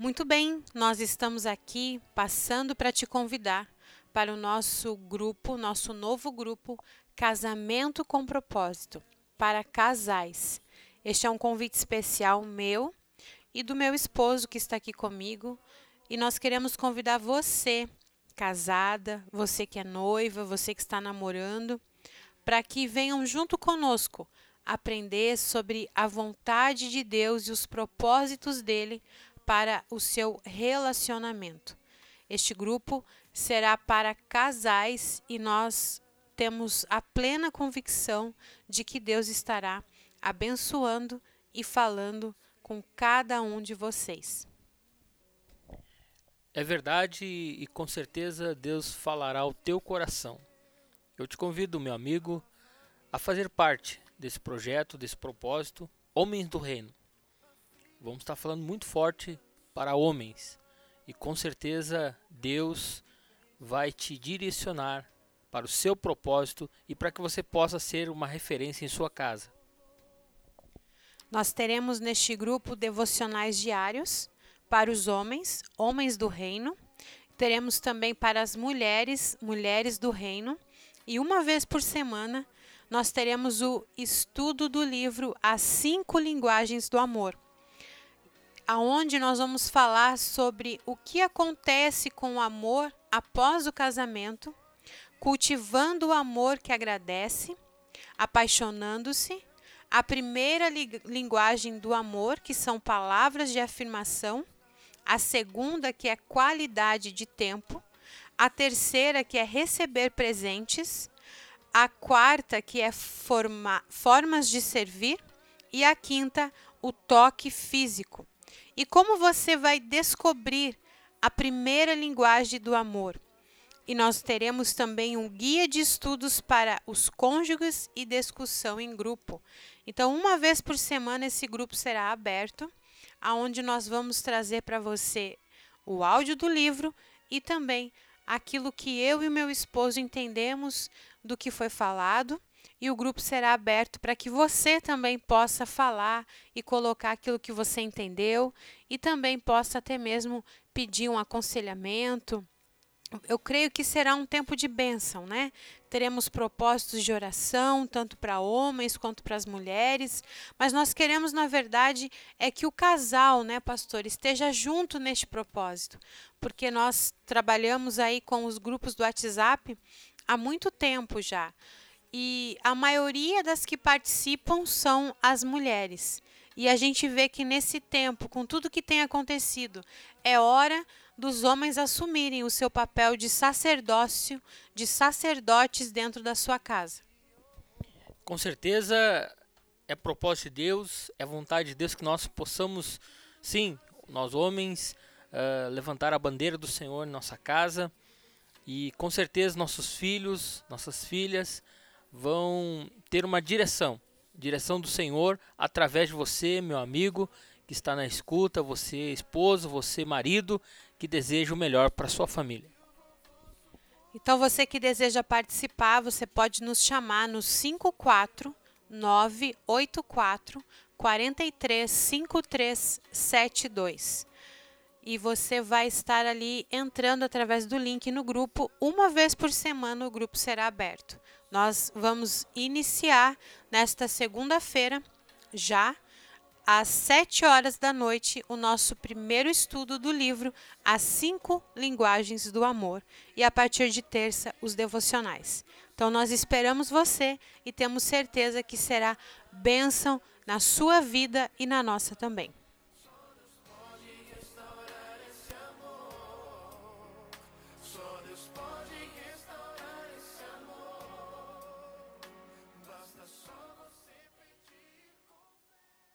Muito bem, nós estamos aqui passando para te convidar para o nosso grupo, nosso novo grupo Casamento com Propósito, para casais. Este é um convite especial meu e do meu esposo que está aqui comigo, e nós queremos convidar você, casada, você que é noiva, você que está namorando, para que venham junto conosco aprender sobre a vontade de Deus e os propósitos dele para o seu relacionamento. Este grupo será para casais e nós temos a plena convicção de que Deus estará abençoando e falando com cada um de vocês. É verdade e com certeza Deus falará ao teu coração. Eu te convido, meu amigo, a fazer parte desse projeto, desse propósito, Homens do Reino vamos estar falando muito forte para homens. E com certeza Deus vai te direcionar para o seu propósito e para que você possa ser uma referência em sua casa. Nós teremos neste grupo devocionais diários para os homens, homens do reino. Teremos também para as mulheres, mulheres do reino. E uma vez por semana nós teremos o estudo do livro As Cinco Linguagens do Amor aonde nós vamos falar sobre o que acontece com o amor após o casamento, cultivando o amor que agradece, apaixonando-se, a primeira li linguagem do amor, que são palavras de afirmação, a segunda, que é qualidade de tempo, a terceira, que é receber presentes, a quarta, que é forma, formas de servir, e a quinta, o toque físico. E como você vai descobrir a primeira linguagem do amor? E nós teremos também um guia de estudos para os cônjuges e discussão em grupo. Então, uma vez por semana esse grupo será aberto, aonde nós vamos trazer para você o áudio do livro e também aquilo que eu e meu esposo entendemos do que foi falado e o grupo será aberto para que você também possa falar e colocar aquilo que você entendeu e também possa até mesmo pedir um aconselhamento. Eu creio que será um tempo de bênção, né? Teremos propósitos de oração, tanto para homens quanto para as mulheres, mas nós queremos, na verdade, é que o casal, né, pastor, esteja junto neste propósito, porque nós trabalhamos aí com os grupos do WhatsApp há muito tempo já e a maioria das que participam são as mulheres. E a gente vê que nesse tempo, com tudo que tem acontecido, é hora dos homens assumirem o seu papel de sacerdócio, de sacerdotes dentro da sua casa. Com certeza é propósito de Deus, é vontade de Deus que nós possamos, sim, nós homens, uh, levantar a bandeira do Senhor em nossa casa e com certeza nossos filhos, nossas filhas, vão ter uma direção, direção do Senhor através de você, meu amigo, que está na escuta, você esposo, você marido, que deseja o melhor para sua família. Então você que deseja participar, você pode nos chamar no 54 984 43 5372 e você vai estar ali entrando através do link no grupo. Uma vez por semana o grupo será aberto. Nós vamos iniciar nesta segunda-feira, já às 7 horas da noite, o nosso primeiro estudo do livro As Cinco Linguagens do Amor e a partir de terça, os devocionais. Então, nós esperamos você e temos certeza que será bênção na sua vida e na nossa também.